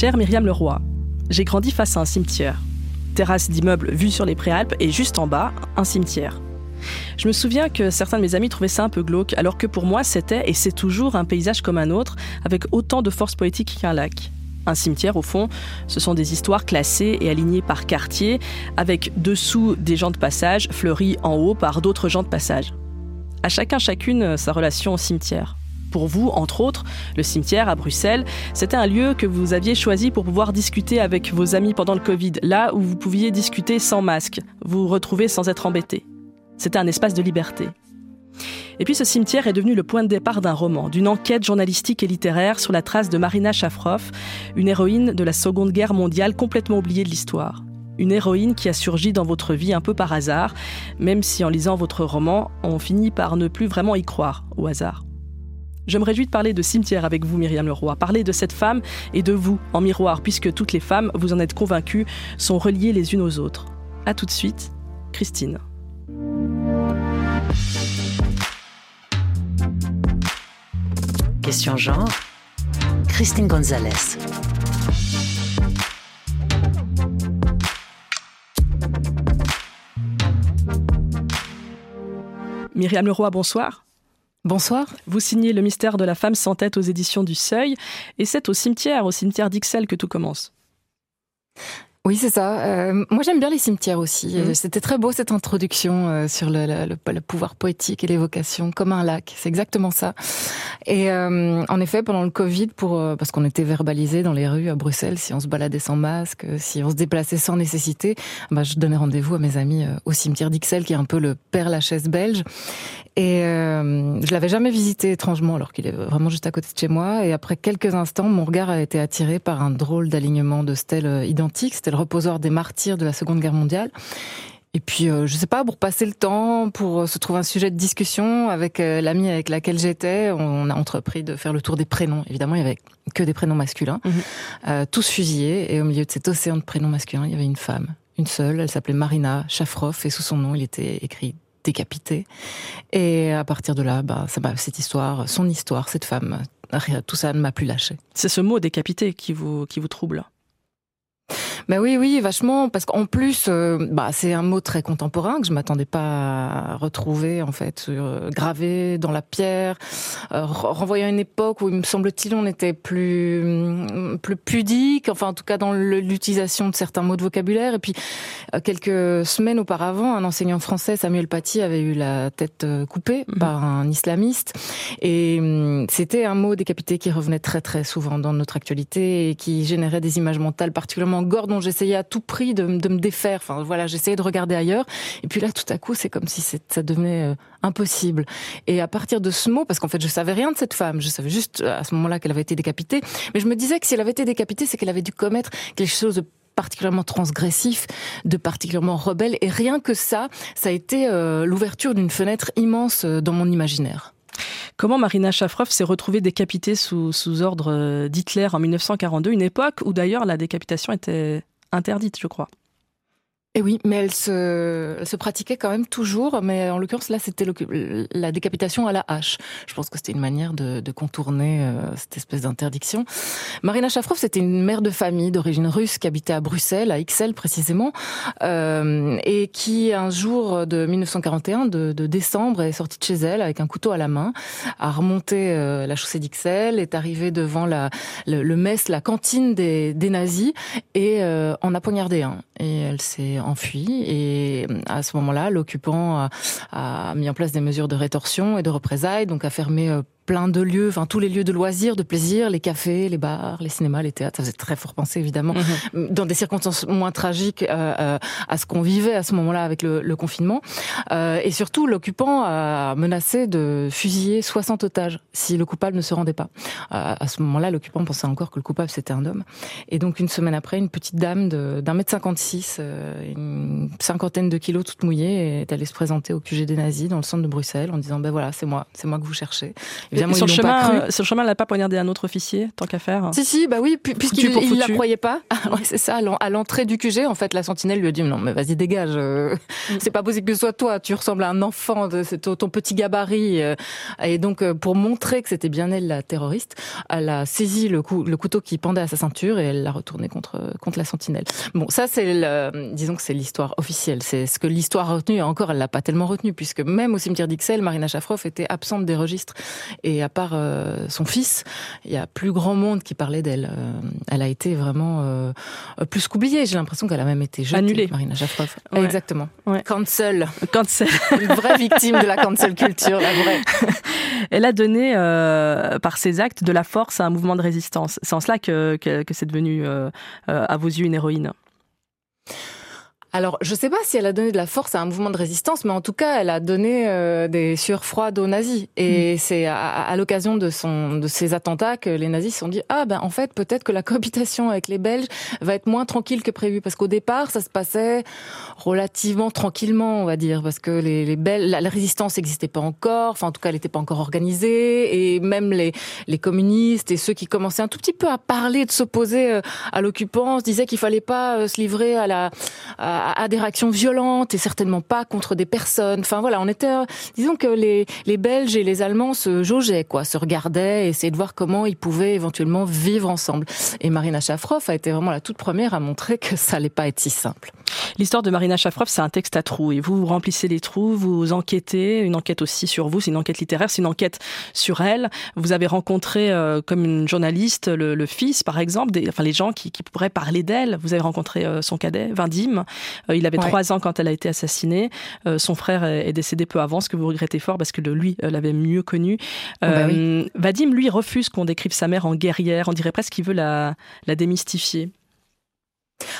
Cher Myriam Leroy, j'ai grandi face à un cimetière. Terrasse d'immeuble vue sur les Préalpes et juste en bas, un cimetière. Je me souviens que certains de mes amis trouvaient ça un peu glauque, alors que pour moi c'était et c'est toujours un paysage comme un autre, avec autant de force poétique qu'un lac. Un cimetière, au fond, ce sont des histoires classées et alignées par quartier, avec dessous des gens de passage, fleuris en haut par d'autres gens de passage. À chacun chacune sa relation au cimetière. Pour vous, entre autres, le cimetière à Bruxelles, c'était un lieu que vous aviez choisi pour pouvoir discuter avec vos amis pendant le Covid, là où vous pouviez discuter sans masque, vous retrouver sans être embêté. C'était un espace de liberté. Et puis ce cimetière est devenu le point de départ d'un roman, d'une enquête journalistique et littéraire sur la trace de Marina Shafroff, une héroïne de la Seconde Guerre mondiale complètement oubliée de l'histoire. Une héroïne qui a surgi dans votre vie un peu par hasard, même si en lisant votre roman, on finit par ne plus vraiment y croire au hasard. Je me réjouis de parler de cimetière avec vous, Myriam Leroy, parler de cette femme et de vous en miroir, puisque toutes les femmes, vous en êtes convaincues, sont reliées les unes aux autres. A tout de suite, Christine. Question genre, Christine Gonzalez. Myriam Leroy, bonsoir. Bonsoir. Vous signez Le mystère de la femme sans tête aux éditions du Seuil, et c'est au cimetière, au cimetière d'Ixelles que tout commence. Oui, c'est ça. Euh, moi, j'aime bien les cimetières aussi. Mhm. C'était très beau cette introduction euh, sur le, le, le, pouvoir poétique et l'évocation, comme un lac. C'est exactement ça. Et euh, en effet, pendant le Covid, pour parce qu'on était verbalisé dans les rues à Bruxelles, si on se baladait sans masque, si on se déplaçait sans nécessité, bah, je donnais rendez-vous à mes amis au cimetière d'Ixelles, qui est un peu le Père Lachaise belge. Et euh, je l'avais jamais visité étrangement, alors qu'il est vraiment juste à côté de chez moi. Et après quelques instants, mon regard a été attiré par un drôle d'alignement de stèles identiques. C'était le reposoir des martyrs de la Seconde Guerre mondiale. Et puis, euh, je sais pas, pour passer le temps, pour euh, se trouver un sujet de discussion avec euh, l'amie avec laquelle j'étais, on a entrepris de faire le tour des prénoms. Évidemment, il y avait que des prénoms masculins, mhm. euh, tous fusillés. Et au milieu de cet océan de prénoms masculins, il y avait une femme, une seule. Elle s'appelait Marina Shafroff, et sous son nom, il était écrit décapité. Et à partir de là, bah, ça, cette histoire, son histoire, cette femme, tout ça ne m'a plus lâché. C'est ce mot décapité qui vous, qui vous trouble ben oui, oui, vachement, parce qu'en plus, euh, bah, c'est un mot très contemporain que je m'attendais pas à retrouver en fait, euh, gravé dans la pierre, euh, renvoyant à une époque où il me semble-t-il on était plus mm, plus pudique, enfin en tout cas dans l'utilisation de certains mots de vocabulaire. Et puis quelques semaines auparavant, un enseignant français, Samuel Paty, avait eu la tête coupée mhm. par un islamiste, et mm, c'était un mot décapité qui revenait très très souvent dans notre actualité et qui générait des images mentales particulièrement j'essayais à tout prix de, me défaire. Enfin voilà, j'essayais de regarder ailleurs. Et puis là, tout à coup, c'est comme si ça devenait euh, impossible. Et à partir de ce mot, parce qu'en fait, je savais rien de cette femme, je savais juste euh, à ce moment-là qu'elle avait été décapitée. Mais je me disais que si elle avait été décapitée, c'est qu'elle avait dû commettre quelque chose de particulièrement transgressif, de particulièrement rebelle. Et rien que ça, ça a été euh, l'ouverture d'une fenêtre immense dans mon imaginaire. Comment Marina Shafroff s'est retrouvée décapitée sous, sous ordre d'Hitler en 1942, une époque où d'ailleurs la décapitation était interdite, je crois. Et oui, mais elle se, se pratiquait quand même toujours, mais en l'occurrence là c'était la décapitation à la hache. Je pense que c'était une manière de, de contourner euh, cette espèce d'interdiction. Marina Shafrov, c'était une mère de famille d'origine russe qui habitait à Bruxelles, à Ixelles précisément, euh, et qui un jour de 1941, de, de, décembre, est sortie de chez elle avec un couteau à la main, a remonté euh, la chaussée d'Ixelles, est arrivée devant la, le, le, mess, la cantine des, des nazis, et euh, en a poignardé un. Et elle s'est et à ce moment-là, l'occupant a, mis en place des mesures de rétorsion et de représailles, donc a fermé euh, plein de lieux, enfin tous les lieux de loisirs, de plaisir, les cafés, les bars, les cinémas, les théâtres. Ça faisait très fort penser évidemment, mhm. dans des circonstances moins tragiques euh, euh, à ce qu'on vivait à ce moment-là avec le, le confinement. Euh, et surtout, l'occupant a menacé de fusiller 60 otages si le coupable ne se rendait pas. Euh, à ce moment-là, l'occupant pensait encore que le coupable c'était un homme. Et donc une semaine après, une petite dame d'un mètre 56, une cinquantaine de kilos toute mouillée est allée se présenter au QG des nazis dans le centre de Bruxelles en disant ben voilà c'est moi, c'est moi que vous cherchez. Évidemment sur, le chemin, sur le chemin, elle n'a pas poignardé un autre officier tant qu'à faire. Si si bah oui puisqu'il ne la croyait pas. ouais, c'est ça à l'entrée du QG en fait la sentinelle lui a dit non mais vas-y dégage, euh, mm. c'est pas possible que ce soit toi, tu ressembles à un enfant, c'est ton petit gabarit euh. et donc pour montrer que c'était bien elle la terroriste, elle a saisi le, couteau qui pendait à sa ceinture et elle l'a retourné contre contre la sentinelle. Bon ça c'est disons que c'est l'histoire officielle. C'est ce que l'histoire a retenu. Et encore, elle l'a pas tellement retenu, puisque même au cimetière d'Ixelles, Marina Chafrov était absente des registres. Et à part euh, son fils, il y a plus grand monde qui parlait d'elle. Euh, elle a été vraiment euh, plus qu'oubliée. J'ai l'impression qu'elle a même été jetée, annulée. Marina. Exactement. Ouais. Cancel. Cancel. Une vraie victime de la cancel culture, la vraie. Elle a donné par ses actes de la force à un mouvement de résistance. C'est en cela que, que, que c'est devenu à vos yeux une héroïne. Alors, je ne sais pas si elle a donné de la force à un mouvement de résistance, mais en tout cas, elle a donné euh, des sueurs froides aux nazis. Et mm. c'est à, l'occasion de son de ces attentats que les nazis se sont dit ah ben en fait peut-être que la cohabitation avec les Belges va être moins tranquille que prévu parce qu'au départ ça se passait relativement tranquillement on va dire parce que les, les Belges la, résistance n'existait pas encore, enfin en tout cas elle n'était pas encore organisée et même les les communistes et ceux qui commençaient un tout petit peu à parler de s'opposer euh, à l'occupant se disaient qu'il fallait pas euh, se livrer à la à, des réactions violentes et certainement pas contre des personnes. Enfin voilà, on était, disons que les, les Belges et les Allemands se jaugeaient, quoi, se regardaient, essayaient de voir comment ils pouvaient éventuellement vivre ensemble. Et Marina Chafrov a été vraiment la toute première à montrer que ça allait pas être si simple. L'histoire de Marina Chafrov, c'est un texte à trous et vous, remplissez les trous, vous enquêtez, une enquête aussi sur vous, c'est une enquête littéraire, c'est une enquête sur elle. Vous avez rencontré euh, comme une journaliste le, fils, par exemple, enfin les gens qui, qui pourraient parler d'elle. Vous avez rencontré euh, son cadet, Vindim. Euh, il avait trois ans quand elle a été assassinée. son frère est, décédé peu avant, ce que vous regrettez fort parce que lui l'avait mieux connu. Oh, bah Vadim, lui, refuse qu'on décrive sa mère en guerrière. On dirait presque qu'il veut la, la démystifier.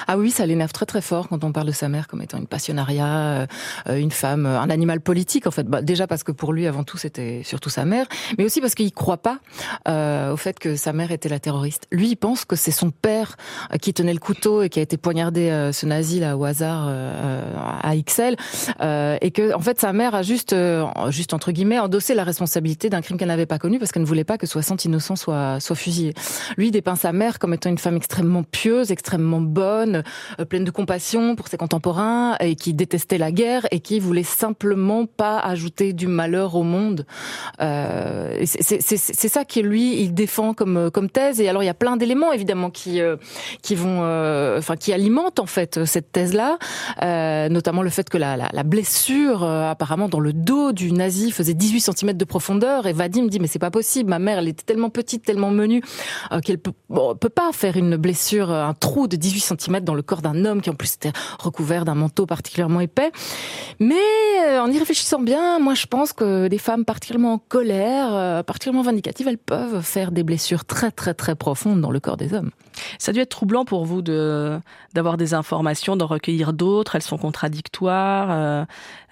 Ah oui, ça l'énerve très très fort quand on parle de sa mère comme étant une passionnariat, euh, une femme, euh, un animal politique en fait. Bah, déjà parce que pour lui avant tout c'était surtout sa mère, mais aussi parce qu'il croit pas euh, au fait que sa mère était la terroriste. Lui il pense que c'est son père qui tenait le couteau et qui a été poignardé ce nazi là au hasard à XL et que en fait sa mère a juste juste entre guillemets endossé la responsabilité d'un crime qu'elle n'avait pas connu parce qu'elle ne voulait pas que 60 innocents soient soient fusillés. Lui il dépeint sa mère comme étant une femme extrêmement pieuse, extrêmement bonne euh, pleine de compassion pour ses contemporains et qui détestait la guerre et qui voulait simplement pas ajouter du malheur au monde. Euh, c'est ça qui lui il défend comme comme thèse. Et alors il y a plein d'éléments évidemment qui euh, qui vont, euh, enfin qui alimentent en fait cette thèse là, notamment le fait que la, la, blessure apparemment dans le dos du nazi faisait 18 cm de profondeur. Et Vadim dit mais c'est pas possible. Ma mère elle était tellement petite, tellement menue qu'elle peut peut pas faire une blessure, un trou de 18 cm dans le corps d'un homme qui en plus était recouvert d'un manteau particulièrement épais. Mais euh, en y réfléchissant bien, moi je pense que des femmes particulièrement en colère, euh, particulièrement vindicatives, elles peuvent faire des blessures très très très profondes dans le corps des hommes. Ça a dû être troublant pour vous d'avoir des informations, d'en recueillir d'autres. Elles sont contradictoires. Euh,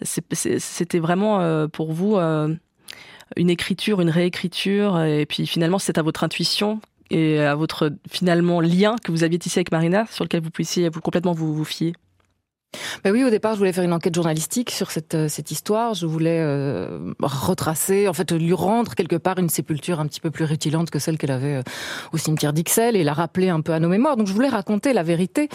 c'était vraiment pour vous une écriture, une réécriture, et puis finalement c'est à votre intuition et à votre finalement lien que vous aviez tissé avec Marina, sur lequel vous puissiez vous complètement vous, vous fier ben oui, au départ, je voulais faire une enquête journalistique sur cette, euh, cette histoire. Je voulais euh, retracer, en fait, lui rendre quelque part une sépulture un petit peu plus rutilante que celle qu'elle avait euh, au cimetière d'Ixelles et la rappeler un peu à nos mémoires. Donc, je voulais raconter la vérité.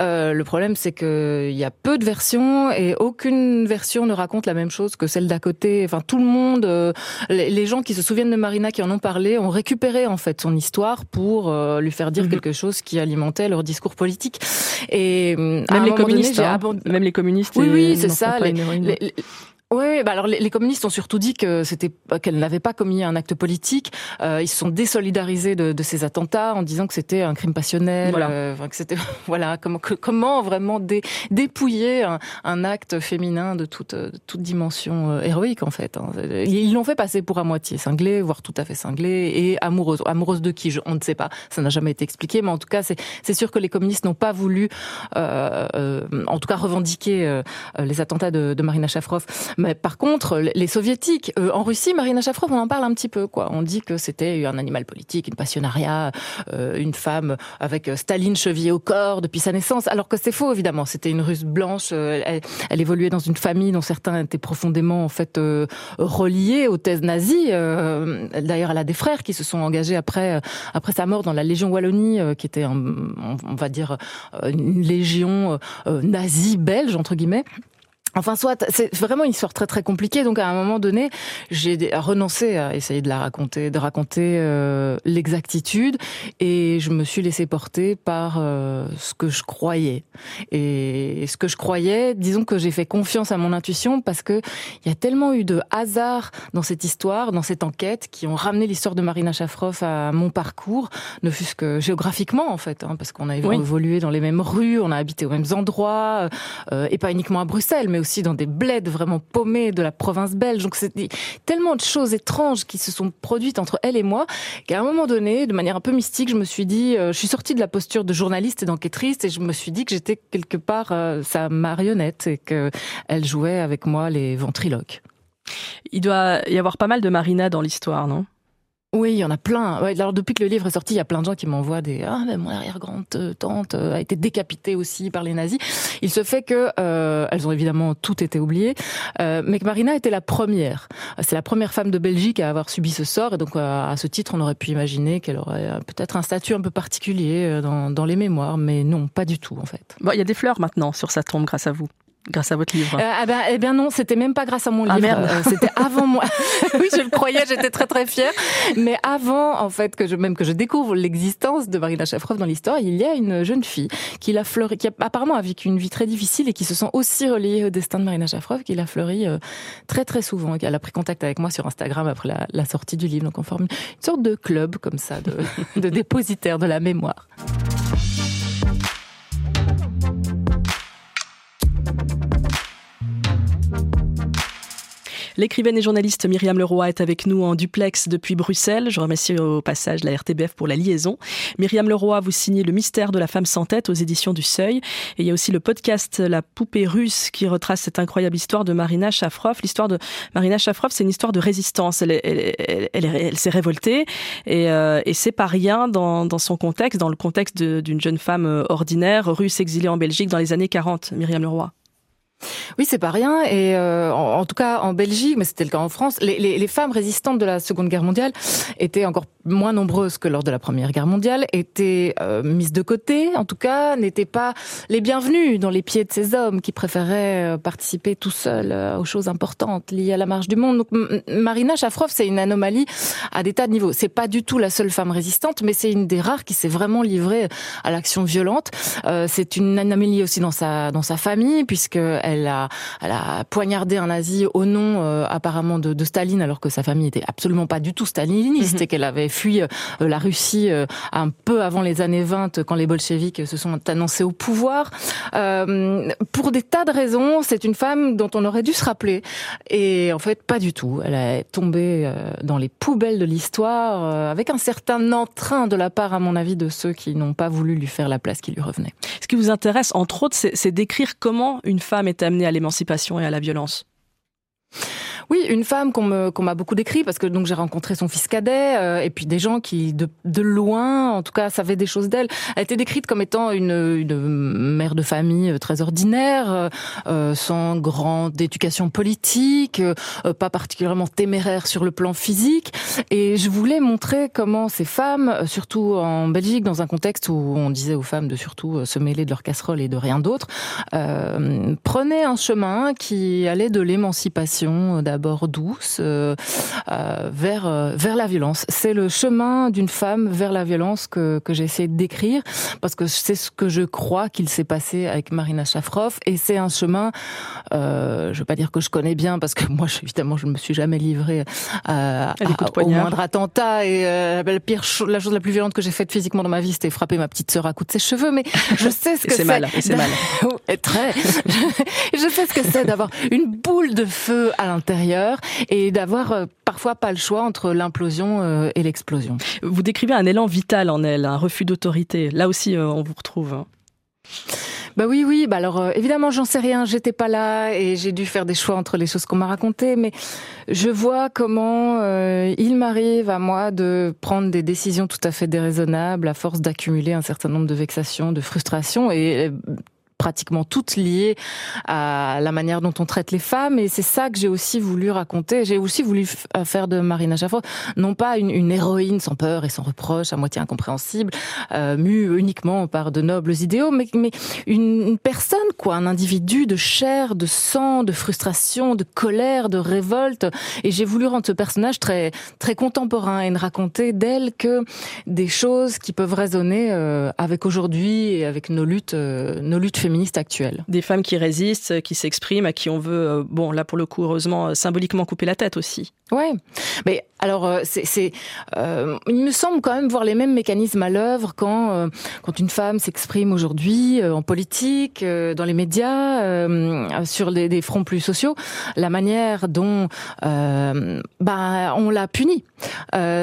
Euh, le problème, c'est qu'il y a peu de versions et aucune version ne raconte la même chose que celle d'à côté. Enfin, tout le monde, les, gens qui se souviennent de Marina, qui en ont parlé, ont récupéré en fait son histoire pour lui faire dire mhm. quelque chose qui alimentait leur discours politique. Et même les communistes. Même les communistes. Oui, oui, c'est ça. Oui, bah alors les, communistes ont surtout dit que c'était qu'elle n'avait pas commis un acte politique. Euh, ils se sont désolidarisés de, de, ces attentats en disant que c'était un crime passionnel. Voilà. Euh, que c'était voilà comment comment vraiment dé, dépouiller un, un, acte féminin de toute toute dimension euh, héroïque en fait. Hein. Ils l'ont fait passer pour à moitié cinglé, voire tout à fait cinglé et amoureuse. Amoureuse de qui je, On ne sait pas. Ça n'a jamais été expliqué, mais en tout cas c'est c'est sûr que les communistes n'ont pas voulu, euh, euh en tout cas revendiquer les attentats de, de Marina Chafrov. Mais par contre, les soviétiques, euh, en Russie, Marina Shafrov, on en parle un petit peu, quoi. On dit que c'était un animal politique, une passionnariat, euh, une femme avec Staline chevillée au corps depuis sa naissance, alors que c'est faux, évidemment. C'était une Russe blanche. Elle, elle, évoluait dans une famille dont certains étaient profondément, en fait, reliés aux thèses nazies. D'ailleurs, elle a des frères qui se sont engagés après, après sa mort dans la Légion Wallonie, qui était, on va dire, une légion nazie belge entre guillemets Enfin, soit, c'est vraiment une histoire très très compliquée. Donc, à un moment donné, j'ai renoncé à essayer de la raconter, de raconter euh, l'exactitude, et je me suis laissé porter par euh, ce que je croyais. Et ce que je croyais, disons que j'ai fait confiance à mon intuition parce que il y a tellement eu de hasard dans cette histoire, dans cette enquête, qui ont ramené l'histoire de Marina Shafrov à mon parcours, ne fût-ce que géographiquement en fait, hein, parce qu'on a évolué dans les mêmes rues, on a habité aux mêmes endroits, euh, et pas uniquement à Bruxelles, mais aussi dans des bleds vraiment paumés de la province belge. Donc c'est tellement de choses étranges qui se sont produites entre elle et moi qu'à un moment donné, de manière un peu mystique, je me suis dit, euh, je suis sortie de la posture de journaliste et d'enquêtrice et je me suis dit que j'étais quelque part euh, sa marionnette et qu'elle jouait avec moi les ventriloques. Il doit y avoir pas mal de Marina dans l'histoire, non? Oui, il y en a plein. alors depuis que le livre est sorti, il y a plein de gens qui m'envoient des ah mais mon arrière-grande-tante euh, a été décapitée aussi par les nazis. Il se fait que euh, elles ont évidemment toutes été oubliées, euh, mais que Marina était la première. C'est la première femme de Belgique à avoir subi ce sort et donc à ce titre, on aurait pu imaginer qu'elle aurait peut-être un statut un peu particulier dans, dans les mémoires, mais non, pas du tout en fait. Bon, il y a des fleurs maintenant sur sa tombe grâce à vous grâce à votre livre euh, ah ben, Eh bien non, c'était même pas grâce à mon ah, livre. Euh, c'était avant moi. oui, je le croyais, j'étais très très fière. Mais avant, en fait, que je même que je découvre l'existence de Marina Shafrov dans l'histoire, il y a une jeune fille qui l'a fleuri, qui a, apparemment a vécu une vie très difficile et qui se sent aussi reliée au destin de Marina Shafrov, qui l'a fleuri euh, très très souvent. Elle a pris contact avec moi sur Instagram après la, la sortie du livre. Donc on forme une sorte de club comme ça, de, de dépositaire de la mémoire. L'écrivaine et journaliste Myriam Leroy est avec nous en duplex depuis Bruxelles. Je remercie au passage la RTBF pour la liaison. Myriam Leroy, vous signez Le mystère de la femme sans tête aux éditions du Seuil. Et il y a aussi le podcast La poupée russe qui retrace cette incroyable histoire de Marina Shafrov. L'histoire de Marina Shafrov, c'est une histoire de résistance. Elle, s'est révoltée et, euh, et c'est pas rien dans, dans, son contexte, dans le contexte d'une jeune femme euh, ordinaire russe exilée en Belgique dans les années 40. Myriam Leroy. Oui, c'est pas rien. Et euh, en, tout cas, en Belgique, mais c'était le cas en France, les, les, les, femmes résistantes de la Seconde Guerre mondiale étaient encore moins nombreuses que lors de la Première Guerre mondiale, étaient euh, mises de côté, en tout cas, n'étaient pas les bienvenues dans les pieds de ces hommes qui préféraient euh, participer tout seuls aux choses importantes liées à la marche du monde. Donc, Marina Shafrov, c'est une anomalie à des tas de niveaux. C'est pas du tout la seule femme résistante, mais c'est une des rares qui s'est vraiment livrée à l'action violente. c'est une anomalie aussi dans sa dans sa famille, puisque elle a, elle a poignardé un nazi au nom euh, apparemment de, de, Staline, alors que sa famille était absolument pas du tout staliniste mhm. et qu'elle avait fui euh, la Russie euh, un peu avant les années 20 quand les bolcheviks se sont annoncés au pouvoir. pour des tas de raisons, c'est une femme dont on aurait dû se rappeler et en fait pas du tout. Elle est tombée dans les poubelles de l'histoire avec un certain entrain de la part, à mon avis, de ceux qui n'ont pas voulu lui faire la place qui lui revenait. Ce qui vous intéresse, entre autres, c'est d'écrire comment une femme est amenée à l'émancipation et à la violence. Oui, une femme qu'on m'a beaucoup décrit parce que donc j'ai rencontré son fils cadet euh, et puis des gens qui de, de loin, en tout cas, savaient des choses d'elle. Elle était décrite comme étant une, une mère de famille euh, très ordinaire, euh, euh, sans grande éducation politique, euh, pas particulièrement téméraire sur le plan physique. Et je voulais montrer comment ces femmes, surtout en Belgique, dans un contexte où on disait aux femmes de surtout se mêler de leur casserole et de rien d'autre, prenaient un chemin qui allait de l'émancipation d'abord douce euh, euh, vers euh, vers la violence. C'est le chemin d'une femme vers la violence que que j'ai essayé de décrire parce que c'est ce que je crois qu'il s'est passé avec Marina Shafrov et c'est un chemin. Je veux pas dire que je connais bien parce que moi, évidemment, je ne me suis jamais livrée à, au moindre attentat et la pire chose, la chose la plus violente que j'ai faite physiquement dans ma vie, c'était frapper ma petite sœur à coups de ses cheveux. Mais je sais ce que c'est. mal. C'est mal. très. je sais ce que c'est d'avoir une boule de feu à l'intérieur et d'avoir euh, parfois pas le choix entre l'implosion euh, et l'explosion. Vous décrivez un élan vital en elle, un refus d'autorité. Là aussi, euh, on vous retrouve. Hein. Bah oui, oui. Bah alors euh, évidemment, j'en sais rien. J'étais pas là et j'ai dû faire des choix entre les choses qu'on m'a racontées. Mais je vois comment euh, il m'arrive à moi de prendre des décisions tout à fait déraisonnables à force d'accumuler un certain nombre de vexations, de frustrations et pratiquement toutes liées à la manière dont on traite les femmes. Et c'est ça que j'ai aussi voulu raconter. J'ai aussi voulu euh, faire de Marina Chaffo non pas une, une, héroïne sans peur et sans reproche, à moitié incompréhensible, euh, mue uniquement par de nobles idéaux, mais, mais une, une, personne, quoi, un individu de chair, de sang, de frustration, de colère, de révolte. Et j'ai voulu rendre ce personnage très, très contemporain et ne raconter d'elle que des choses qui peuvent résonner euh, avec aujourd'hui et avec nos luttes, euh, nos luttes féminines des femmes qui résistent, qui s'expriment, à qui on veut, euh, bon là pour le coup heureusement, euh, symboliquement couper la tête aussi. Ouais, mais alors euh, c'est, euh, il me semble quand même voir les mêmes mécanismes à l'œuvre quand quand une femme s'exprime aujourd'hui en politique, dans les médias, sur des, des, fronts plus sociaux, la manière dont bah on l'a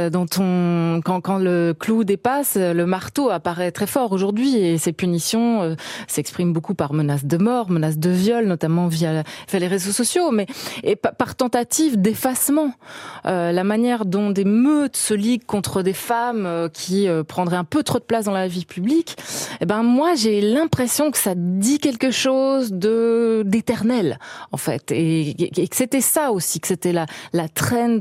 dont on quand quand le clou dépasse, le marteau apparaît très fort aujourd'hui et ces punitions s'expriment beaucoup par menaces de mort, menaces de viol, notamment via, les réseaux sociaux, mais et par tentative d'effacement. Euh, la manière dont des meutes se liguent contre des femmes euh, qui euh, prendraient un peu trop de place dans la vie publique, eh ben moi j'ai l'impression que ça dit quelque chose d'éternel en fait, et, que c'était ça aussi, que c'était la la trend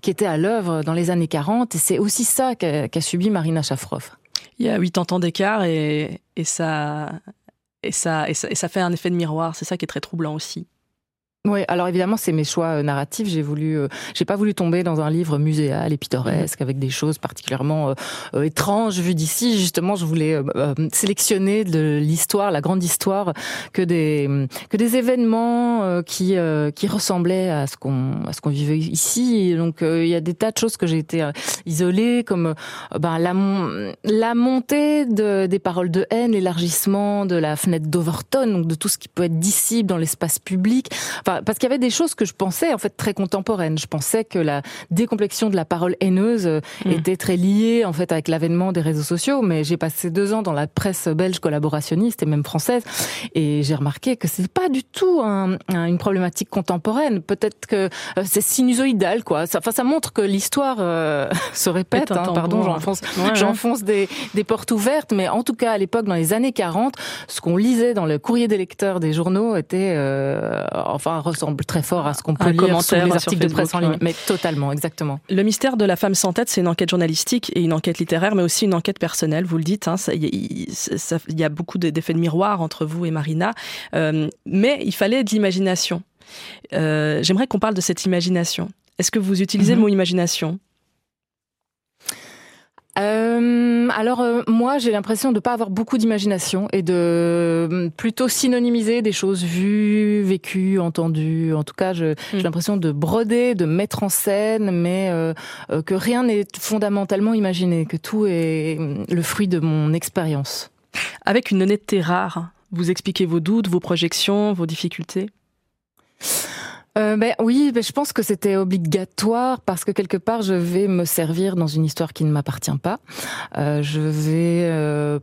qui était à l'œuvre dans les années 40, et c'est aussi ça qu'a qu subi Marina Shafrov. Il y a 80 ans d'écart et ça et ça, et ça, et ça fait un effet de miroir. C'est ça qui est très troublant aussi. Oui, alors évidemment, c'est mes choix euh, narratifs. J'ai voulu, euh, j'ai pas voulu tomber dans un livre muséal et pittoresque avec des choses particulièrement euh, étranges vues d'ici. Justement, je voulais sélectionner de l'histoire, la grande histoire, que des que des événements qui qui ressemblaient à ce qu'on à ce qu'on vivait ici. Donc, il y a des tas de choses que j'ai été isolée, comme ben la la montée de, des paroles de haine, l'élargissement de la fenêtre d'Overton, donc de tout ce qui peut être dissible dans l'espace public parce qu'il y avait des choses que je pensais en fait très contemporaines. Je pensais que la décomplexion de la parole haineuse euh, mm. était très liée en fait avec l'avènement des réseaux sociaux. Mais j'ai passé deux ans dans la presse belge collaborationniste et même française, et j'ai remarqué que c'est pas du tout un, une problématique contemporaine. Peut-être que euh, c'est sinusoïdal, quoi. Ça, enfin, ça montre que l'histoire euh, se répète. Hein, pardon, j'enfonce, ouais, j'enfonce des, des portes ouvertes, mais en tout cas à l'époque, dans les années 40, ce qu'on lisait dans le courrier des lecteurs des journaux était, euh, enfin ressemble très fort à ce qu'on peut lire sur les articles de presse en ligne. Mais totalement, exactement. Le mystère de la femme sans tête, c'est une enquête journalistique et une enquête littéraire, mais aussi une enquête personnelle. Vous le dites, hein, il y, a beaucoup d'effets de miroir entre vous et Marina, euh, mais il fallait de l'imagination. Euh, J'aimerais qu'on parle de cette imagination. Est-ce que vous utilisez mm -hmm. le mot imagination? Euh, alors euh, moi j'ai l'impression de pas avoir beaucoup d'imagination et de euh, plutôt synonymiser des choses vues, vécues, entendues. En tout cas, j'ai mm. l'impression de broder, de mettre en scène, mais que rien n'est fondamentalement imaginé, que tout est le fruit de mon expérience. Avec une honnêteté rare, vous expliquez vos doutes, vos projections, vos difficultés? Euh, ben oui, ben je pense que c'était obligatoire parce que quelque part je vais me servir dans une histoire qui ne m'appartient pas. Euh, je vais euh,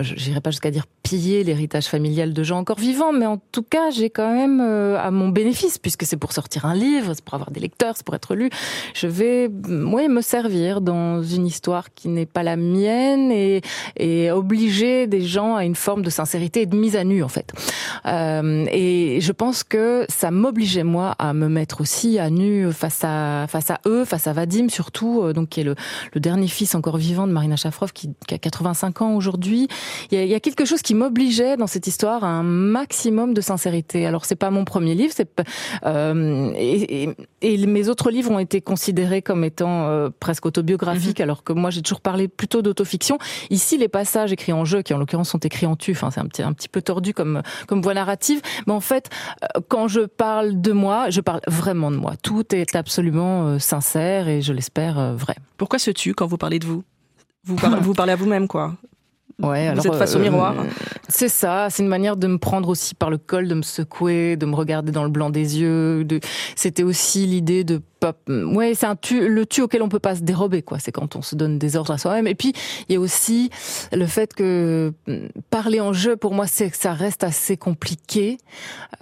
j'irai pas jusqu'à dire piller l'héritage familial de gens encore vivants, mais en tout cas, j'ai quand même euh, à mon bénéfice, puisque c'est pour sortir un livre, c'est pour avoir des lecteurs, c'est pour être lu, je vais, oui, me servir dans une histoire qui n'est pas la mienne et, et obliger des gens à une forme de sincérité et de mise à nu, en fait. Euh, et je pense que ça m'obligeait, moi, à me mettre aussi à nu face à, face à eux, face à Vadim, surtout, euh, donc, qui est le, le dernier fils encore vivant de Marina Chafrov, qui, qui a 85 ans aujourd'hui, il y, a, quelque chose qui m'obligeait dans cette histoire à un maximum de sincérité. Alors c'est pas mon premier livre, c'est euh, et, et, mes autres livres ont été considérés comme étant euh, presque autobiographiques, mhm. alors que moi j'ai toujours parlé plutôt d'autofiction. Ici, les passages écrits en jeu, qui en l'occurrence sont écrits en tu, enfin c'est un petit un petit peu tordu comme comme voie narrative, mais en fait, euh, quand je parle de moi, je parle vraiment de moi. Tout est absolument sincère et je l'espère vrai. Pourquoi ce tu quand vous parlez de vous? Vous, parlez, vous parlez à vous-même, quoi Ouais, Vous êtes face au miroir. C'est ça, c'est une manière de me prendre aussi par le col, de me secouer, de me regarder dans le blanc des yeux. De... C'était aussi l'idée de pas. Ouais, c'est un tu, le tu auquel on peut pas se dérober, quoi. C'est quand on se donne des ordres à soi-même. Et puis il y a aussi le fait que parler en jeu, pour moi, c'est que ça reste assez compliqué.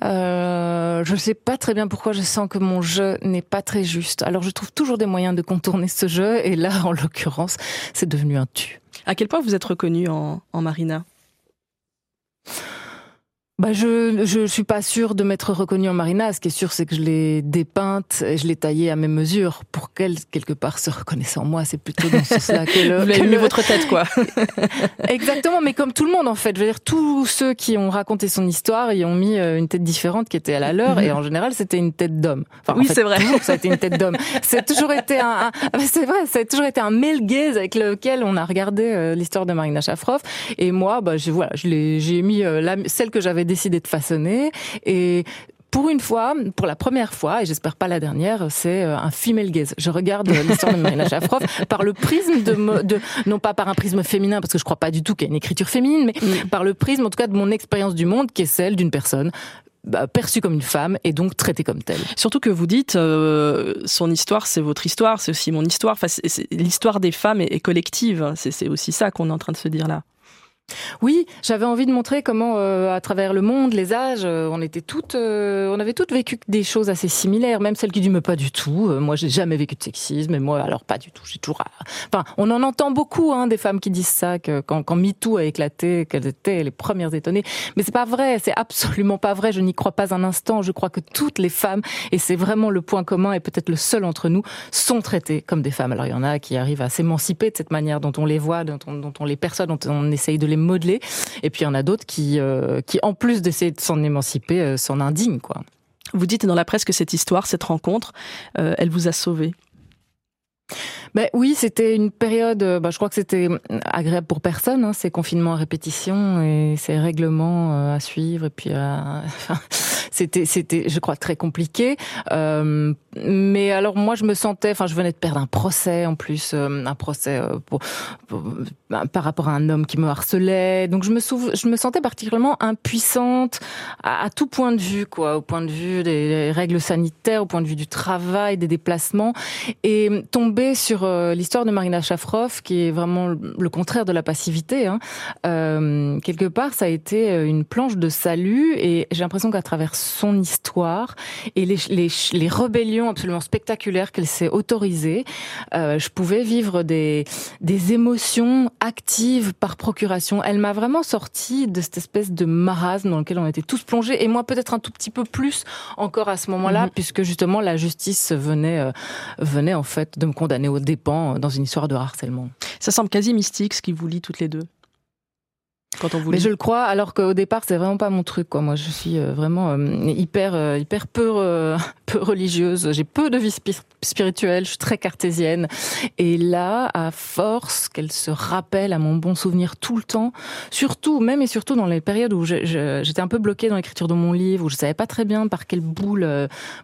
Euh, je sais pas très bien pourquoi je sens que mon jeu n'est pas très juste. Alors je trouve toujours des moyens de contourner ce jeu, et là, en l'occurrence, c'est devenu un tu. À quel point vous êtes reconnu en, en Marina? Bah je je suis pas sûre de m'être reconnue en Marina. Ce qui est sûr, c'est que je l'ai dépeinte et je l'ai taillée à mes mesures pour qu'elle quelque part se reconnaisse en moi. C'est plutôt dans ce sens-là que le. Vous l'avez mis votre tête, quoi. Exactement, mais comme tout le monde en fait. Je veux dire, tous ceux qui ont raconté son histoire, ils ont mis euh, une tête différente qui était à la leur, et en général, c'était une tête d'homme. Enfin, oui, c'est vrai. Toujours, ça a été une tête d'homme. C'est toujours été un. un c'est vrai, ça a toujours été un male gaze avec lequel on a regardé euh, l'histoire de Marina Shafroff. Et moi, bah, je, voilà, je l'ai, j'ai mis euh, la, celle que j'avais décidé de façonner et pour une fois, pour la première fois, et j'espère pas la dernière, c'est euh, un female gaze. Je regarde l'histoire de Marina Shafroff par le prisme de, de, non pas par un prisme féminin, parce que je crois pas du tout qu'il y ait une écriture féminine, mais mm. par le prisme, en tout cas, de mon expérience du monde, qui est celle d'une personne bah, perçue comme une femme et donc traitée comme telle. Surtout que vous dites, euh, son histoire, c'est votre histoire, c'est aussi mon histoire. Enfin, l'histoire des femmes est, est collective. C'est aussi ça qu'on est en train de se dire là. Oui, j'avais envie de montrer comment, euh, à travers le monde, les âges, euh, on était toutes, euh, on avait toutes vécu des choses assez similaires, même celles qui disent mais pas du tout. moi, j'ai jamais vécu de sexisme, et moi, alors pas du tout. J'ai toujours. Enfin, on en entend beaucoup, hein, des femmes qui disent ça, que quand, MeToo a éclaté, qu'elles étaient les premières étonnées. Mais c'est pas vrai, c'est absolument pas vrai. Je n'y crois pas un instant. Je crois que toutes les femmes, et c'est vraiment le point commun, et peut-être le seul entre nous, sont traitées comme des femmes. Alors il y en a qui arrivent à s'émanciper de cette manière dont on les voit, dont on, dont on les perçoit, dont on essaye de les modeler. Et puis il y en a d'autres qui, euh, qui en plus d'essayer de s'en émanciper, euh, s'en indignent. Quoi. Vous dites dans la presse que cette histoire, cette rencontre, euh, elle vous a sauvé. Ben oui, c'était une période. Ben je crois que c'était agréable pour personne. Hein, ces confinements à répétition et ces règlements à suivre. Et puis, c'était, c'était, je crois, très compliqué. Euh, mais alors moi, je me sentais, enfin, je venais de perdre un procès en plus, euh, un procès euh, ben, par rapport à un homme qui me harcelait. Donc je me je me sentais particulièrement impuissante à, tout point de vue, quoi, au point de vue des règles sanitaires, au point de vue du travail, des déplacements, et tomber sur l'histoire de Marina Shafroff, qui est vraiment le contraire de la passivité. Hein. quelque part, ça a été une planche de salut, et j'ai l'impression qu'à travers son histoire et les, les, les rébellions absolument spectaculaires qu'elle s'est autorisée. Euh, je pouvais vivre des, des émotions actives par procuration. Elle m'a vraiment sorti de cette espèce de marasme dans lequel on était tous plongés et moi peut-être un tout petit peu plus encore à ce moment-là, mhm. puisque justement la justice venait euh, venait en fait de me condamner au dépens dans une histoire de harcèlement. Ça semble quasi mystique ce qui vous lie toutes les deux. Quand on Mais je le crois, alors qu'au départ, c'est vraiment pas mon truc. Quoi. Moi, je suis euh, vraiment euh, hyper, euh, hyper peu, peu religieuse. J'ai peu de vie spirituelle. Je suis très cartésienne. Et là, à force qu'elle se rappelle à mon bon souvenir tout le temps, surtout, même et surtout dans les périodes où j'étais un peu bloquée dans l'écriture de mon livre, où je savais pas très bien par quelle boule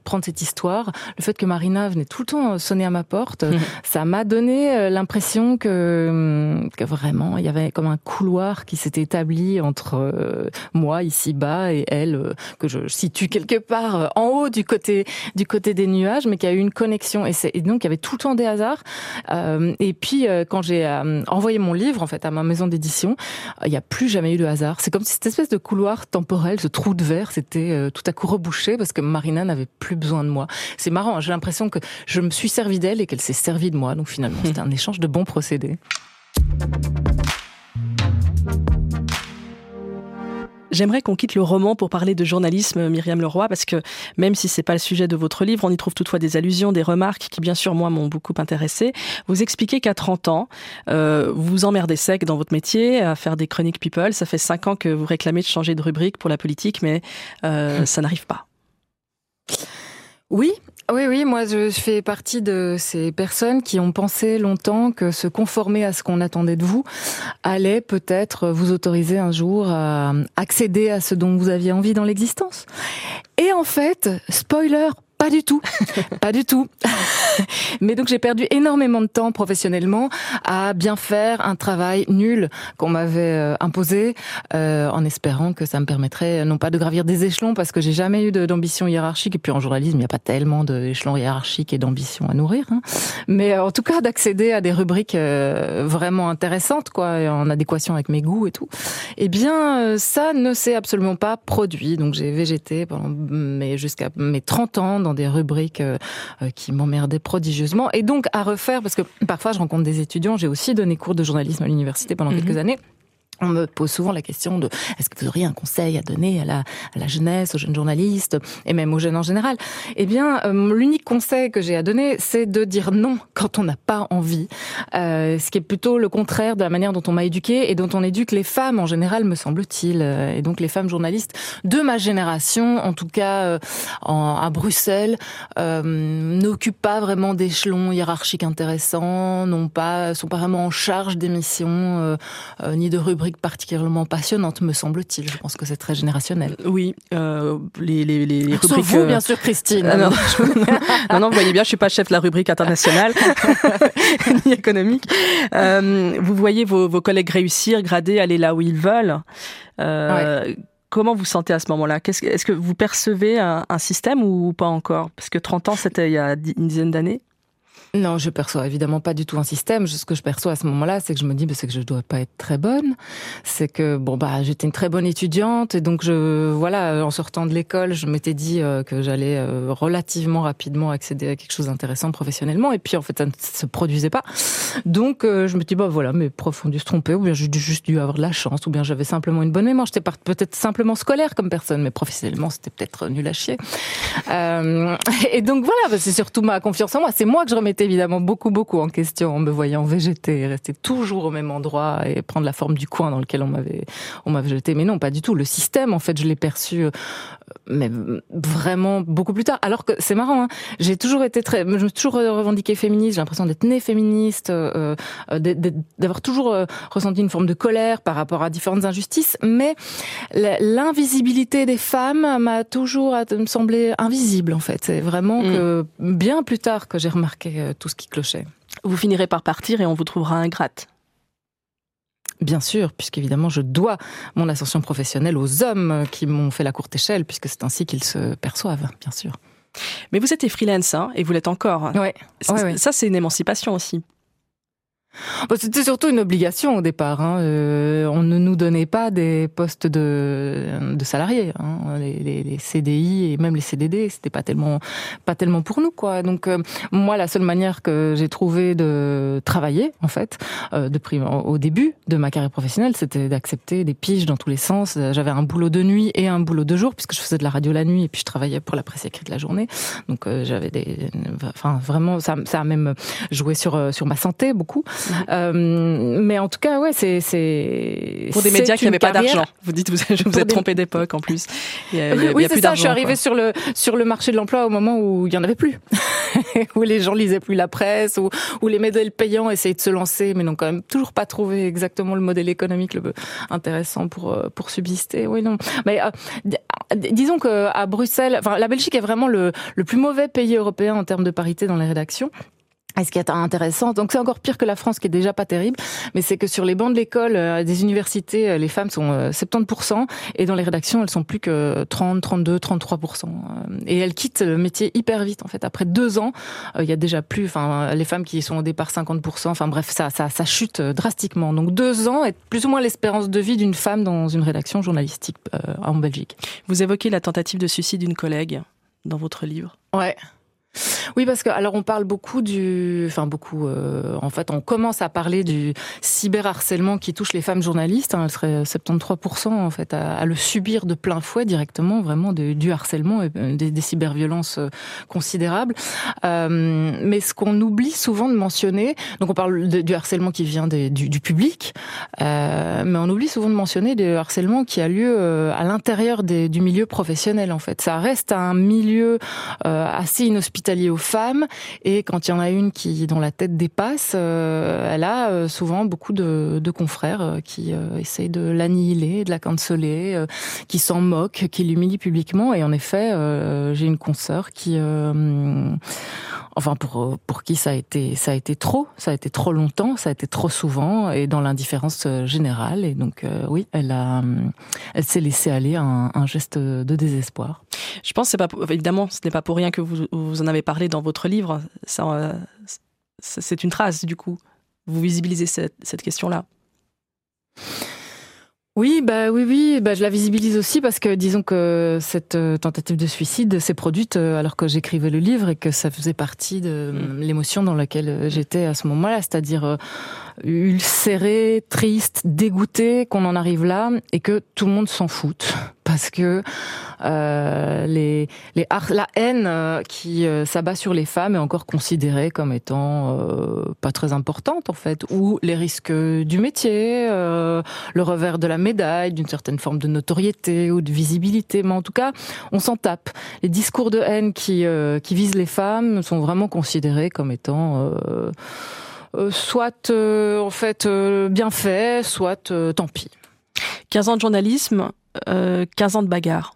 prendre cette histoire, le fait que Marina venait tout le temps sonner à ma porte, mmh. ça m'a donné l'impression que, que vraiment, il y avait comme un couloir qui s'était établi entre euh, moi ici-bas et elle euh, que je situe quelque part euh, en haut du côté du côté des nuages, mais qui a eu une connexion et, et donc il y avait tout le temps des hasards. et puis quand j'ai envoyé mon livre en fait à ma maison d'édition, il n'y a plus jamais eu de hasard. C'est comme si cette espèce de couloir temporel, ce trou de verre, c'était tout à coup rebouché parce que Marina n'avait plus besoin de moi. C'est marrant, hein, j'ai l'impression que je me suis servi d'elle et qu'elle s'est servie de moi. Donc finalement, c'était un échange de bons procédés. J'aimerais qu'on quitte le roman pour parler de journalisme, Myriam Leroy, parce que même si c'est pas le sujet de votre livre, on y trouve toutefois des allusions, des remarques qui, bien sûr, moi, m'ont beaucoup intéressé. Vous expliquez qu'à 30 ans, euh, vous vous emmerdez sec dans votre métier, à faire des chroniques people. Ça fait 5 ans que vous réclamez de changer de rubrique pour la politique, mais euh, ça n'arrive pas. Oui, oui, oui, moi je fais partie de ces personnes qui ont pensé longtemps que se conformer à ce qu'on attendait de vous allait peut-être vous autoriser un jour à accéder à ce dont vous aviez envie dans l'existence. Et en fait, spoiler, pas du tout, pas du tout. Mais donc j'ai perdu énormément de temps professionnellement à bien faire un travail nul qu'on m'avait euh, imposé, euh, en espérant que ça me permettrait non pas de gravir des échelons, parce que j'ai jamais eu d'ambition hiérarchique, et puis en journalisme il n'y a pas tellement d'échelons hiérarchiques et d'ambition à nourrir, hein. mais en tout cas d'accéder à des rubriques vraiment intéressantes, quoi, en adéquation avec mes goûts et tout. Eh bien, ça ne s'est absolument pas produit. Donc j'ai végété pendant mais jusqu'à mes 30 ans des rubriques euh, euh, qui m'emmerdaient prodigieusement. Et donc à refaire, parce que parfois je rencontre des étudiants, j'ai aussi donné cours de journalisme à l'université pendant mhm. quelques années. On me pose souvent la question de est-ce que vous auriez un conseil à donner à la, à la jeunesse, aux jeunes journalistes et même aux jeunes en général? Eh bien, euh, l'unique conseil que j'ai à donner, c'est de dire non quand on n'a pas envie, euh, ce qui est plutôt le contraire de la manière dont on m'a éduqué et dont on éduque les femmes en général, me semble-t-il, euh, et donc les femmes journalistes de ma génération, en tout cas euh, en, à Bruxelles, euh, n'occupent pas vraiment d'échelons hiérarchiques intéressants, n'ont pas, sont pas vraiment en charge d'émissions ni de rubriques particulièrement passionnante, me semble-t-il. Je pense que c'est très générationnel. Oui, euh, les, les, les rubriques... vous, bien sûr, Christine. Ah non, non, non, vous voyez bien, je suis pas chef de la rubrique internationale ni économique. Euh, vous voyez vos, vos collègues réussir, grader, aller là où ils veulent. Euh, Comment vous sentez à ce moment-là? Est-ce que vous percevez un, un, système ou pas encore? Parce que 30 ans, c'était il y a une dizaine d'années. Non, je perçois évidemment pas du tout un système. Ce que je perçois à ce moment-là, c'est que je me dis, bah, c'est que je dois pas être très bonne. C'est que bon bah j'étais une très bonne étudiante et donc je voilà, en sortant de l'école, je m'étais dit euh, que j'allais euh, relativement rapidement accéder à quelque chose d'intéressant professionnellement. Et puis en fait, ça ne se produisait pas. Donc euh, je me dis bah voilà, mes profs ont dû se tromper, ou bien j'ai juste dû avoir de la chance, ou bien j'avais simplement une bonne mémoire. J'étais peut-être simplement scolaire comme personne, mais professionnellement c'était peut-être nul à chier. et donc voilà, bah, c'est surtout ma confiance en moi. C'est moi que je remettais évidemment beaucoup, beaucoup en question en me voyant végéter rester toujours au même endroit et prendre la forme du coin dans lequel on m'avait, on m'avait jeté. Mais non, pas du tout. Le système, en fait, je l'ai perçu, euh, mais vraiment beaucoup plus tard. Alors que c'est marrant, hein. j'ai toujours été très, je me suis toujours revendiquée féministe. J'ai l'impression d'être née féministe, euh, euh d'avoir toujours euh, ressenti une forme de colère par rapport à différentes injustices. Mais l'invisibilité des femmes m'a toujours semblé invisible, en fait. C'est vraiment mm. que bien plus tard que j'ai remarqué tout ce qui clochait. Vous finirez par partir et on vous trouvera ingrate. Bien sûr, puisqu'évidemment, je dois mon ascension professionnelle aux hommes qui m'ont fait la courte échelle, puisque c'est ainsi qu'ils se perçoivent, bien sûr. Mais vous êtes freelance, hein, et vous l'êtes encore. Ouais. Ça, c'est une émancipation aussi. Bah, c'était surtout une obligation au départ. Hein. Euh, on ne nous donnait pas des postes de, de salariés. Hein. Les, les, les, CDI et même les CDD, c'était pas tellement pas tellement pour nous quoi. Donc euh, moi, la seule manière que j'ai trouvé de travailler, en fait, euh, de au début de ma carrière professionnelle, c'était d'accepter des piges dans tous les sens. J'avais un boulot de nuit et un boulot de jour puisque je faisais de la radio la nuit et puis je travaillais pour la presse écrite la journée. Donc euh, j'avais des, enfin vraiment, ça, ça a même joué sur sur ma santé beaucoup. Euh, mais en tout cas, ouais, c'est c'est pour des médias qui n'avaient pas d'argent. Vous dites, vous, vous êtes trompé d'époque en plus. Il y a, oui, c'est ça. Je suis arrivée sur le sur le marché de l'emploi au moment où il y en avait plus, où les gens lisaient plus la presse, où où les modèles payants essayaient de se lancer, mais n'ont quand même toujours pas trouvé exactement le modèle économique le intéressant pour euh, pour subsister. Oui, non. Mais euh, disons que à Bruxelles, enfin, la Belgique est vraiment le le plus mauvais pays européen en termes de parité dans les rédactions. Et ce qui est intéressant, donc c'est encore pire que la France qui est déjà pas terrible, mais c'est que sur les bancs de l'école, euh, des universités, euh, les femmes sont 70% euh, et dans les rédactions, elles sont plus que 30, 32, 33%. Et elles quittent le métier hyper vite en fait. Après deux ans, il y a déjà plus, enfin les femmes qui sont au départ 50%, enfin bref, ça, ça, ça chute drastiquement. Donc deux ans est plus ou moins l'espérance de vie d'une femme dans une rédaction journalistique en Belgique. Vous évoquez la tentative de suicide d'une collègue dans votre livre. Ouais. Oui, parce que alors on parle beaucoup du, enfin beaucoup. Euh, en fait, on commence à parler du cyberharcèlement qui touche les femmes journalistes. Hein, elles seraient 73% en fait à, le subir de plein fouet directement, vraiment du harcèlement et euh, des, des cyberviolences euh, considérables. mais ce qu'on oublie souvent de mentionner, donc on parle du harcèlement qui vient du, du, public, mais on oublie souvent de mentionner le harcèlement qui a lieu à l'intérieur du milieu professionnel. En fait, ça reste un milieu assez inhospitalier aux femmes et quand il y en a une qui dont la tête dépasse, euh, elle a euh, souvent beaucoup de, confrères euh, qui essayent de l'annihiler, de la canceller, qui s'en moquent, qui l'humilient publiquement. Et en effet, j'ai une consoeur qui enfin pour pour qui ça a été ça a été trop, ça a été trop longtemps, ça a été trop souvent et dans l'indifférence générale. Et donc oui, elle a elle s'est laissée aller à un, geste de désespoir. Je pense c'est pas évidemment ce n'est pas pour rien que vous vous en avez parlé dans votre livre. Ça, c'est une trace du coup. Vous visibilisez cette, cette question-là. Oui, bah oui, oui, bah je la visibilise aussi parce que disons que cette euh, tentative de suicide s'est produite euh, alors que j'écrivais le livre et que ça faisait partie de mm. l'émotion dans laquelle euh, j'étais à ce moment-là, c'est-à-dire ulcéré, triste, dégoûté qu'on en arrive là et que tout le monde s'en fout. Parce que euh, les, les, la haine euh, qui euh, s'abat sur les femmes est encore considérée comme étant euh, pas très importante en fait, ou les risques du métier, euh, le revers de la médaille, d'une certaine forme de notoriété ou de visibilité, mais en tout cas, on s'en tape. Les discours de haine qui, qui visent les femmes sont vraiment considérés comme étant euh, soit euh, en fait euh, bien fait, soit tant pis. 15 ans de journalisme, 15 ans de bagarre.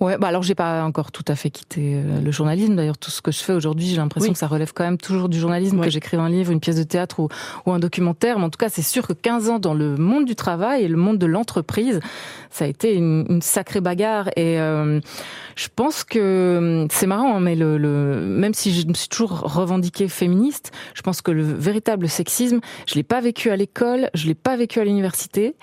Ouais, bah alors j'ai pas encore tout à fait quitté le journalisme. D'ailleurs, tout ce que je fais aujourd'hui, j'ai l'impression que ça relève quand même toujours du journalisme, que j'écrive un livre, une pièce de théâtre ou, ou un documentaire. Mais en tout cas, c'est sûr que 15 ans dans le monde du travail et le monde de l'entreprise, ça a été une, une sacrée bagarre. Et euh, je pense que hum, c'est marrant, hein, mais le, le, même si je me suis toujours revendiquée féministe, je pense que le véritable sexisme, je l'ai pas vécu à l'école, je l'ai pas vécu à l'université,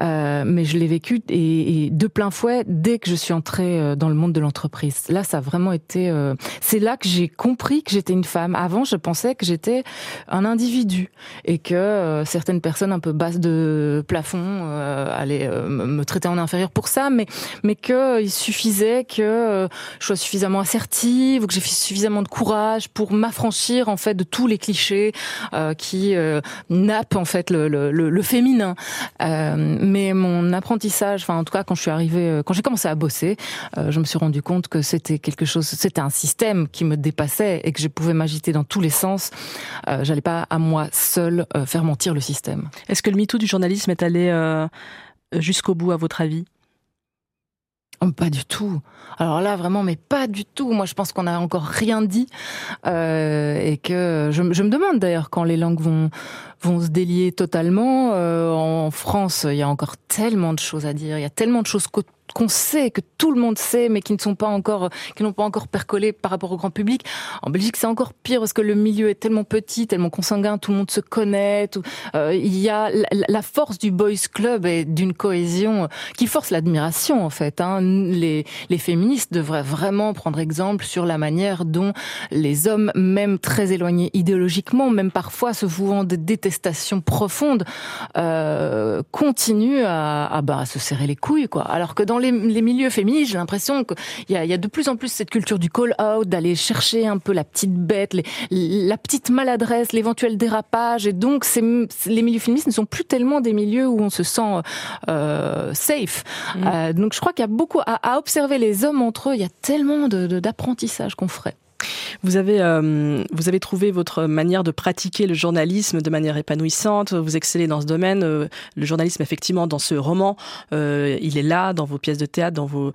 euh, mais je l'ai vécu et, et, de plein fouet dès que je suis entrée euh, dans le monde de l'entreprise. Là, ça a vraiment été. Euh, c'est là que j'ai compris que j'étais une femme. Avant, je pensais que j'étais un individu et que euh, certaines personnes un peu basses de plafond euh, allaient me traiter en inférieur pour ça, mais mais que il suffisait que euh, je sois suffisamment assertive ou que j'ai suffisamment de courage pour m'affranchir en fait de tous les clichés euh, qui euh, nappent en fait le, le, le, féminin. Euh, mais mon apprentissage, enfin en tout cas quand je suis arrivée, euh, quand j'ai commencé à bosser, euh, je me suis rendu compte que c'était quelque chose, c'était un système qui me dépassait et que je pouvais m'agiter dans tous les sens. J'allais pas à moi seule faire mentir le système. Est-ce que le MeToo du journalisme est allé jusqu'au bout à votre avis? Oh, pas du tout. Alors là, vraiment, mais pas du tout. Moi, je pense qu'on n'a encore rien dit euh, et que je, je me demande d'ailleurs quand les langues vont vont se délier totalement. Euh, en France, il y a encore tellement de choses à dire. Il y a tellement de choses qu'on sait, que tout le monde sait, mais qui ne sont pas encore, qui n'ont pas encore percolé par rapport au grand public. En Belgique, c'est encore pire parce que le milieu est tellement petit, tellement consanguin, tout le monde se connaît. Tout, euh, il y a la, force du boys club et d'une cohésion qui force l'admiration en fait. Hein. Les, les féministes devraient vraiment prendre exemple sur la manière dont les hommes, même très éloignés idéologiquement, même parfois se vouant de détestation profonde, euh, continuent à, à, bah, à se serrer les couilles, quoi. Alors que dans les milieux féministes, j'ai l'impression qu'il y a, y a de plus en plus cette culture du call-out, d'aller chercher un peu la petite bête, les, la petite maladresse, l'éventuel dérapage. Et donc, les milieux féministes ne sont plus tellement des milieux où on se sent euh, safe. Mmh. Euh, donc, je crois qu'il y a beaucoup à, à, observer les hommes entre eux. Il y a tellement d'apprentissage de, qu'on ferait. Vous avez, euh, vous avez trouvé votre manière de pratiquer le journalisme de manière épanouissante. Vous excellez dans ce domaine. Euh, le journalisme, effectivement, dans ce roman, euh, il est là, dans vos pièces de théâtre, dans vos,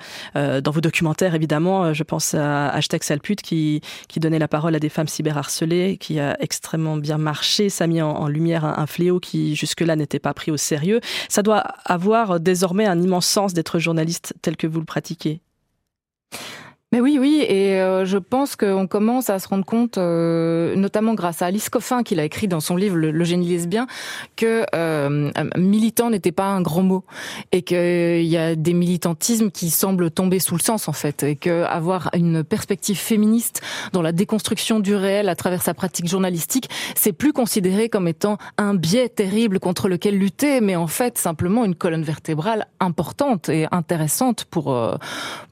documentaires, évidemment. Je pense à Hashtag Salpute qui, donnait la parole à des femmes cyberharcelées, qui a extrêmement bien marché. Ça a mis en, lumière un fléau qui, jusque-là, n'était pas pris au sérieux. Ça doit avoir désormais un immense sens d'être journaliste tel que vous le pratiquez. Mais oui, oui, et euh, je pense qu'on commence à se rendre compte, euh, notamment grâce à Alice Coffin, qu'il a écrit dans son livre Le, génie lesbien, que euh, militant n'était pas un grand mot, et qu'il y a des militantismes qui semblent tomber sous le sens en fait, et que avoir une perspective féministe dans la déconstruction du réel à travers sa pratique journalistique, c'est plus considéré comme étant un biais terrible contre lequel lutter, mais en fait simplement une colonne vertébrale importante et intéressante pour euh,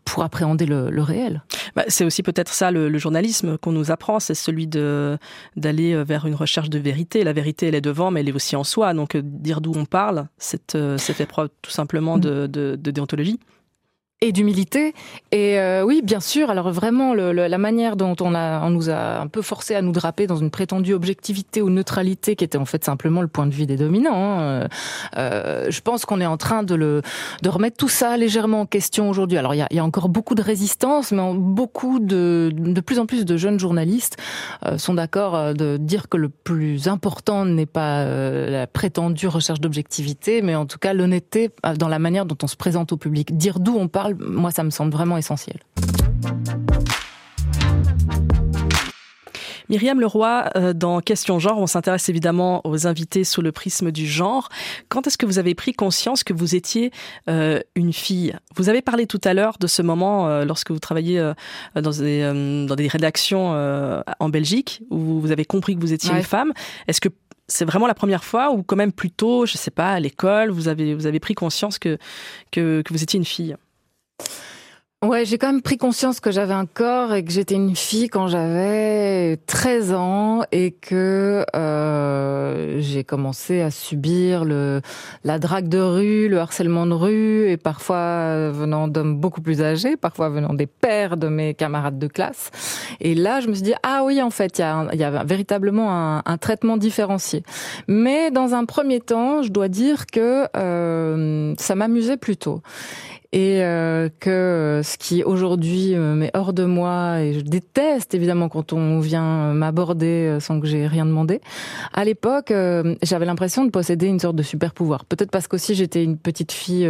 pour appréhender le, le réel. Bah, c'est aussi peut-être ça le, le journalisme qu'on nous apprend, c'est celui de d'aller euh, vers une recherche de vérité. La vérité, elle est devant, mais elle est aussi en soi. Donc euh, dire d'où on parle, c'est euh, fait preuve tout simplement de, de, de déontologie. Et d'humilité. Et euh, oui, bien sûr. Alors vraiment, le, la manière dont on, a, on nous a un peu forcé à nous draper dans une prétendue objectivité ou neutralité, qui était en fait simplement le point de vue des dominants. Hein, euh, euh je pense qu'on est en train de, le, de remettre tout ça légèrement en question aujourd'hui. Alors il y a, y a, encore beaucoup de résistance, mais beaucoup de, de plus en plus de jeunes journalistes euh, sont d'accord euh, de dire que le plus important n'est pas la prétendue recherche d'objectivité, mais en tout cas l'honnêteté dans la manière dont on se présente au public, dire d'où on parle moi, ça me semble vraiment essentiel. Myriam Leroy, euh, dans Question Genre, on s'intéresse évidemment aux invités sous le prisme du genre. Quand est-ce que vous avez pris conscience que vous étiez euh, une fille? Vous avez parlé tout à l'heure de ce moment euh, lorsque vous travailliez dans, des, dans des rédactions en Belgique, où vous avez compris que vous étiez une femme. Est-ce que c'est vraiment la première fois ou quand même plus tôt, je sais pas, à l'école, vous avez, vous avez pris conscience que, que, que vous étiez une fille? Ouais, j'ai quand même pris conscience que j'avais un corps et que j'étais une fille quand j'avais 13 ans et que euh, j'ai commencé à subir le la drague de rue, le harcèlement de rue et parfois venant d'hommes beaucoup plus âgés, parfois venant des pères de mes camarades de classe. Et là, je me suis dit ah oui, en fait, il y a, véritablement un, un, traitement différencié. Mais dans un premier temps, je dois dire que euh, ça m'amusait plutôt et euh, que euh, ce qui aujourd'hui me met hors de moi et je déteste évidemment quand on vient m'aborder euh, sans que j'ai rien demandé. À l'époque, j'avais l'impression de posséder une sorte de super pouvoir. Peut-être parce qu'aussi j'étais une petite fille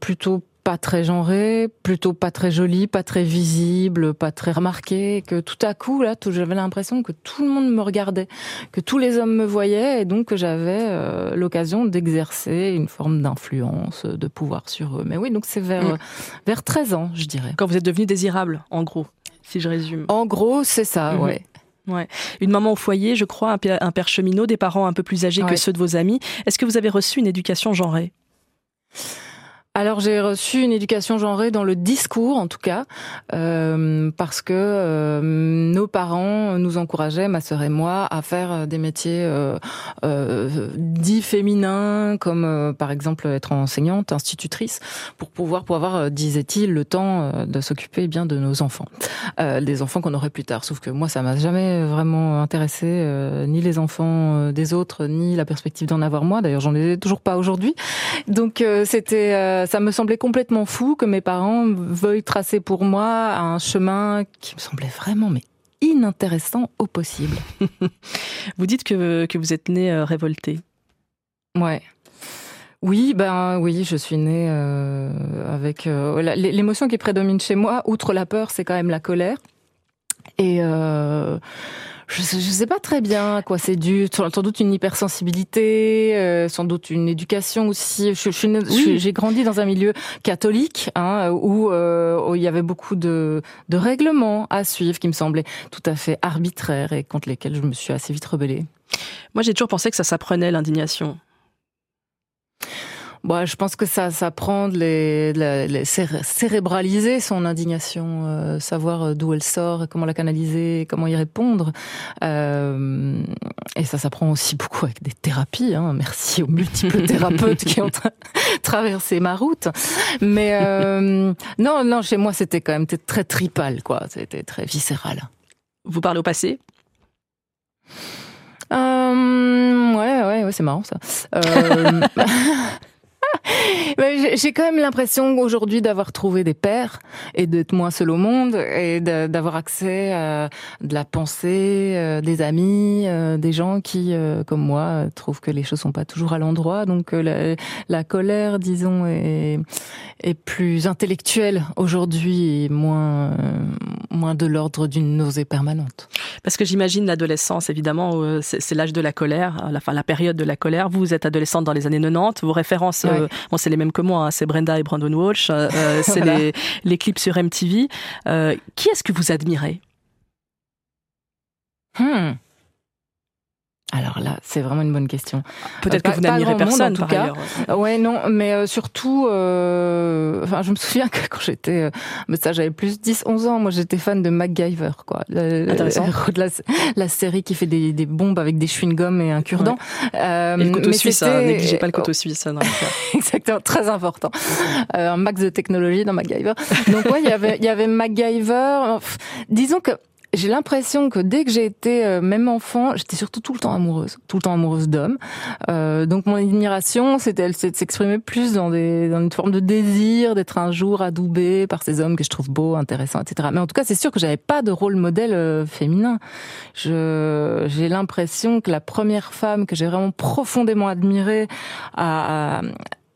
plutôt pas très genrée, plutôt pas très jolie, pas très visible, pas très remarquée, que tout à coup, là, j'avais l'impression que tout le monde me regardait, que tous les hommes me voyaient, et donc que j'avais euh, l'occasion d'exercer une forme d'influence, de pouvoir sur eux. Mais oui, donc c'est vers, mm. vers 13 ans, je dirais. Quand vous êtes devenue désirable, en gros, si je résume. En gros, c'est ça, mm-hmm. ouais. Ouais. Une maman au foyer, je crois, un père, cheminot, des parents un peu plus âgés que ceux de vos amis. Est-ce que vous avez reçu une éducation genrée? Alors j'ai reçu une éducation genrée dans le discours en tout cas, euh, parce que euh, nos parents nous encourageaient, ma sœur et moi, à faire euh, des métiers dits féminins, comme par exemple être enseignante, institutrice, pour pouvoir pour avoir, disait-il, le temps de s'occuper bien de nos enfants, des enfants qu'on aurait plus tard. Sauf que moi, ça m'a jamais vraiment intéressé, ni les enfants des autres, ni la perspective d'en avoir moi. D'ailleurs, j'en ai toujours pas aujourd'hui. Donc c'était euh, ça me semblait complètement fou que mes parents veuillent tracer pour moi un chemin qui me semblait vraiment mais inintéressant au possible. vous dites que, que vous êtes né euh, révolté. Ouais. Oui, ben oui, je suis née euh, avec l'émotion qui prédomine chez moi, outre la peur, c'est quand même la colère. Et je sais, sais pas très bien à quoi c'est dû. Sans doute une hypersensibilité, euh, sans doute une éducation aussi. Je, je, j'ai grandi dans un milieu catholique hein, où, euh, où, il y avait beaucoup de, de règlements à suivre qui me semblaient tout à fait arbitraires et contre lesquels je me suis assez vite rebellée. Moi, j'ai toujours pensé que ça s'apprenait l'indignation. Bon, je pense que ça, ça prend les, les, cérébraliser son indignation, euh, savoir euh, d'où elle sort, comment la canaliser, comment y répondre. Euh, et ça s'apprend aussi beaucoup avec des thérapies. Hein. Merci aux multiples thérapeutes qui ont traversé ma route. Mais euh, non, non, chez moi c'était quand même très tripal, quoi. C'était très viscéral. Vous parlez au passé? Euh, ouais, ouais, ouais, c'est marrant ça. Euh, J'ai quand même l'impression aujourd'hui d'avoir trouvé des pères et d'être moins seul au monde et d'avoir accès à de la pensée, euh, des amis, euh, des gens qui, euh, comme moi, trouvent que les choses sont pas toujours à l'endroit. Donc la, la, colère, disons, est, est plus intellectuelle aujourd'hui et moins, moins de l'ordre d'une nausée permanente. Parce que j'imagine l'adolescence, évidemment, c'est l'âge de la colère, la, fin, la période de la colère. Vous êtes adolescente dans les années 90, vos références euh, bon, c'est les mêmes que moi, hein. c'est Brenda et Brandon Walsh, euh, euh, c'est les, les, clips sur MTV. qui est-ce que vous admirez? Hmm. Alors là, c'est vraiment une bonne question. Peut-être que vous n'admirez personne, en tout cas. Ouais, non, mais euh, surtout, euh, enfin, je me souviens que quand j'étais, euh, mais ça, j'avais plus 10, 11 ans. Moi, j'étais fan de MacGyver, quoi. Intéressant. La, la, série qui fait des, des bombes avec des chewing-gums et un cure-dent. Euh, et le couteau suisse, hein, négligez pas le couteau suisse. Hein, Exactement, très important. un max de technologie dans MacGyver. Donc ouais, il y avait, il y avait MacGyver. Disons que j'ai l'impression que dès que j'ai été euh, même enfant, j'étais surtout tout le temps amoureuse, tout le temps amoureuse d'hommes. Euh, donc mon admiration, c'était elle s'exprimait plus dans des dans une forme de désir d'être un jour adoubée par ces hommes que je trouve beaux, intéressants, etc. Mais en tout cas, c'est sûr que j'avais pas de rôle modèle euh, féminin. Je j'ai l'impression que la première femme que j'ai vraiment profondément admirée à,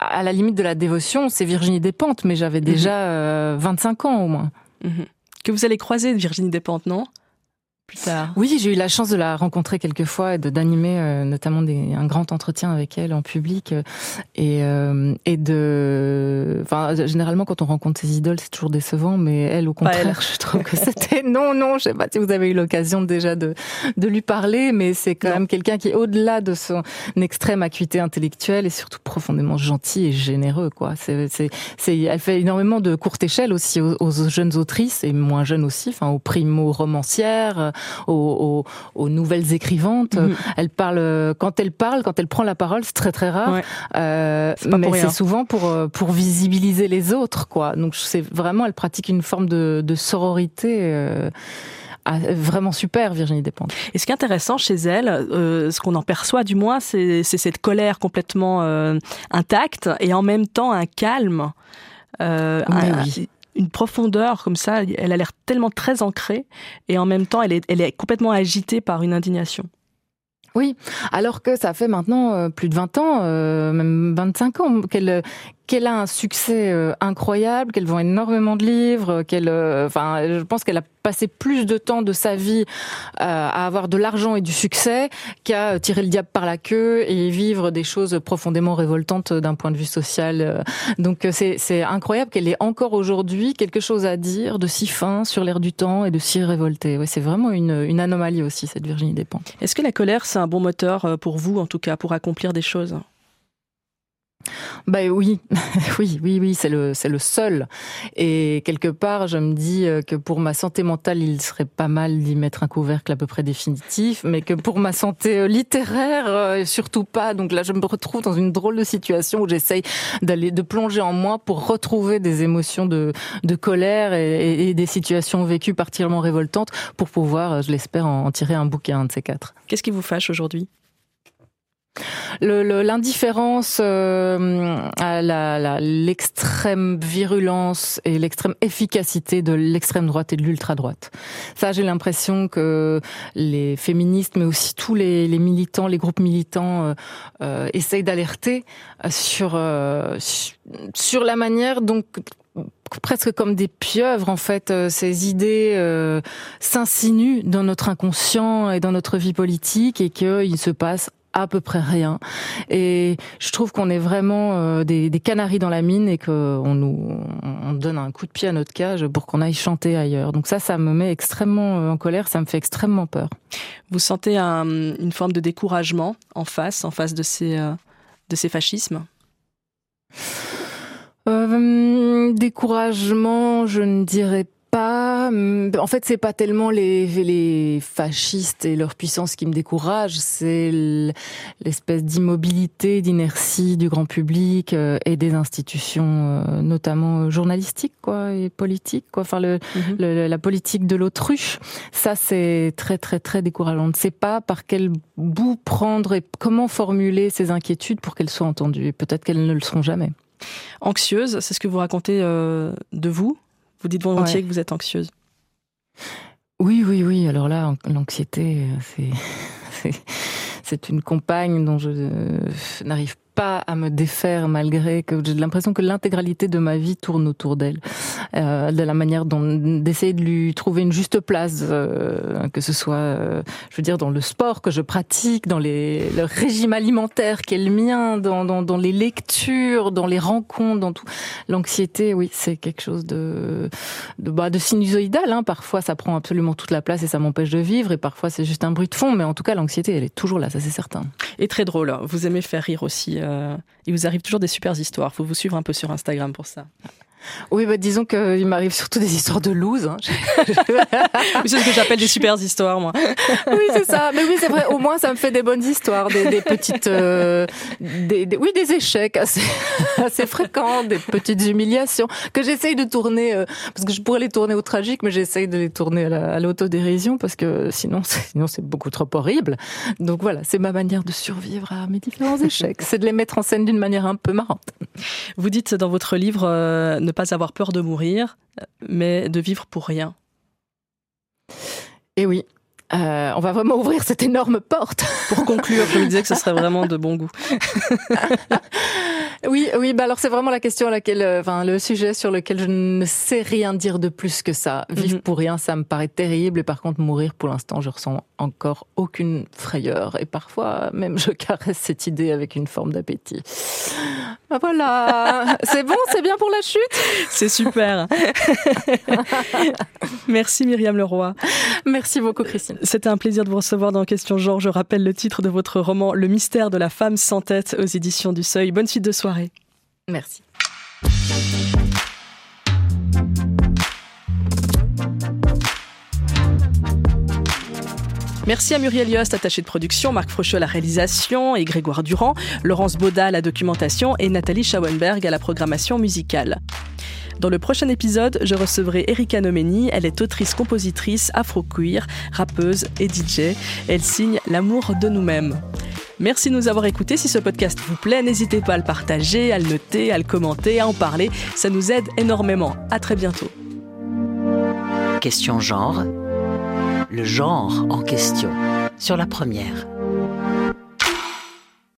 à, la limite de la dévotion, c'est Virginie Despentes, mais j'avais déjà 25 mhm. ans au moins. Mhm que vous allez croiser Virginie Despentes, non? Plus tard. Oui, j'ai eu la chance de la rencontrer quelques fois et d'animer euh, notamment des, un grand entretien avec elle en public euh, et, euh, et de. Enfin, généralement quand on rencontre ses idoles, c'est toujours décevant, mais elle, au contraire, je trouve que c'était non, non. Je sais pas si vous avez eu l'occasion déjà de de lui parler, mais c'est quand même quelqu'un qui, au-delà de son extrême acuité intellectuelle, est surtout profondément gentil et généreux. Quoi. C'est, c'est, c'est, elle fait énormément de courte échelle aussi aux, aux jeunes autrices et moins jeunes aussi, enfin aux primo romancières aux, nouvelles écrivantes. Mhm. Elle parle quand elle parle, quand elle prend la parole, c'est très très rare. Euh, mais c'est souvent pour euh, pour visibiliser les autres, quoi. Donc c'est vraiment, elle pratique une forme de, de sororité. Euh, vraiment super, Virginie Despentes. Et ce qui est intéressant chez elle, euh, ce qu'on en perçoit du moins, c'est cette colère complètement euh, intacte et en même temps un calme. Euh, oui une profondeur comme ça. Elle a l'air tellement très ancrée et en même temps, elle est, elle est complètement agitée par une indignation. Oui, alors que ça fait maintenant euh, plus de 20 ans, euh, même 25 ans, qu'elle qu'elle a un succès euh, incroyable, qu'elle vend énormément de livres, qu'elle, euh, enfin, je pense qu'elle a passé plus de temps de sa vie euh, à avoir de l'argent et du succès qu'à tirer le diable par la queue et vivre des choses profondément révoltantes d'un point de vue social. Donc c'est, incroyable qu'elle ait encore aujourd'hui quelque chose à dire de si fin sur l'air du temps et de si révolté. Ouais, c'est vraiment une, une anomalie aussi cette Virginie Despentes. Est-ce que la colère c'est un bon moteur pour vous en tout cas pour accomplir des choses? Ben oui, oui, oui, oui, c'est le, c'est le seul. Et quelque part, je me dis euh, que pour ma santé mentale, il serait pas mal d'y mettre un couvercle à peu près définitif, mais que pour ma santé euh, littéraire, euh, surtout pas. Donc là, je me retrouve dans une drôle de situation où j'essaye d'aller, de plonger en moi pour retrouver des émotions de, de colère et, des situations vécues particulièrement révoltantes pour pouvoir, je l'espère, en, en tirer un bouquin, un de ces quatre. Qu'est-ce qui vous fâche aujourd'hui? L'indifférence euh, à l'extrême virulence et l'extrême efficacité de l'extrême droite et de l'ultra droite. Ça, j'ai l'impression que les féministes, mais aussi tous les, militants, les groupes militants, euh, euh, essayent d'alerter sur sur la manière dont presque comme des pieuvres en fait ces idées s'insinuent dans notre inconscient et dans notre vie politique et qu'il se passe à peu près rien. Et je trouve qu'on est vraiment euh, des, des, canaris dans la mine et qu'on nous on donne un coup de pied à notre cage pour qu'on aille chanter ailleurs. Donc ça, ça me met extrêmement euh, en colère, ça me fait extrêmement peur. Vous sentez un, une forme de découragement en face, en face de ces, euh, de ces fascismes? Euh, découragement, je ne dirais pas. Hum, en fait, c'est pas tellement les, les fascistes et leur puissance qui me découragent, c'est l'espèce d'immobilité, d'inertie du grand public euh, et des institutions, euh, notamment journalistiques, quoi, et politiques, quoi. Enfin, mhm. le, la politique de l'autruche, ça, c'est très, très, très décourageant. On ne sait pas par quel bout prendre et comment formuler ces inquiétudes pour qu'elles soient entendues. Peut-être qu'elles ne le seront jamais. Anxieuse, c'est ce que vous racontez euh, de vous? Vous dites volontiers que vous êtes anxieuse. Oui, oui, oui. Alors là, l'anxiété, c'est c'est une compagne dont je n'arrive pas à me défaire malgré que j'ai l'impression que l'intégralité de ma vie tourne autour d'elle, euh, de la manière dont d'essayer de lui trouver une juste place, euh, que ce soit, euh, je veux dire, dans le sport que je pratique, dans les, le régime alimentaire qui est le mien, dans, dans, dans les lectures, dans les rencontres, dans tout. L'anxiété, oui, c'est quelque chose de de, bah, de sinusoïdal. Hein. Parfois, ça prend absolument toute la place et ça m'empêche de vivre, et parfois c'est juste un bruit de fond. Mais en tout cas, l'anxiété, elle est toujours là, ça c'est certain. Et très drôle. Vous aimez faire rire aussi. Euh, il vous arrive toujours des super histoires. Faut vous suivre un peu sur Instagram pour ça. Oui, bah, disons qu'il m'arrive surtout des histoires de loose. Hein. c'est ce que j'appelle des super histoires, moi. oui, c'est ça. Mais oui, c'est vrai. Au moins, ça me fait des bonnes histoires, des, des petites, euh, des, oui, des échecs assez, assez fréquents, des petites humiliations que j'essaye de tourner, euh, parce que je pourrais les tourner au tragique, mais j'essaye de les tourner à l'autodérision parce que sinon, sinon c'est beaucoup trop horrible. Donc voilà, c'est ma manière de survivre à mes différents échecs. C'est de les mettre en scène d'une manière un peu marrante. Vous dites dans votre livre euh, pas avoir peur de mourir, mais de vivre pour rien. Et eh oui, euh, on va vraiment ouvrir cette énorme porte. Pour conclure, je me disais que ce serait vraiment de bon goût. Oui, oui, bah alors c'est vraiment la question à laquelle, euh, enfin le sujet sur lequel je ne sais rien dire de plus que ça. Vivre mhm. pour rien, ça me paraît terrible, et par contre mourir, pour l'instant, je ressens encore aucune frayeur, et parfois même je caresse cette idée avec une forme d'appétit. Ah, voilà, c'est bon, c'est bien pour la chute? C'est super. Merci Myriam Leroy. Merci beaucoup Christine. C'était un plaisir de vous recevoir dans Question Genre. Je rappelle le titre de votre roman Le mystère de la femme sans tête aux éditions du Seuil. Bonne suite de soirée. Merci. Merci à Muriel Yost, attachée de production, Marc Frocheux à la réalisation et Grégoire Durand, Laurence Baudat à la documentation et Nathalie Schauenberg à la programmation musicale. Dans le prochain épisode, je recevrai Erika Nomeni. Elle est autrice-compositrice, afro-queer, rappeuse et DJ. Elle signe L'amour de nous-mêmes. Merci de nous avoir écoutés. Si ce podcast vous plaît, n'hésitez pas à le partager, à le noter, à le commenter, à en parler. Ça nous aide énormément. À très bientôt. Question genre. Le genre en question. Sur la première.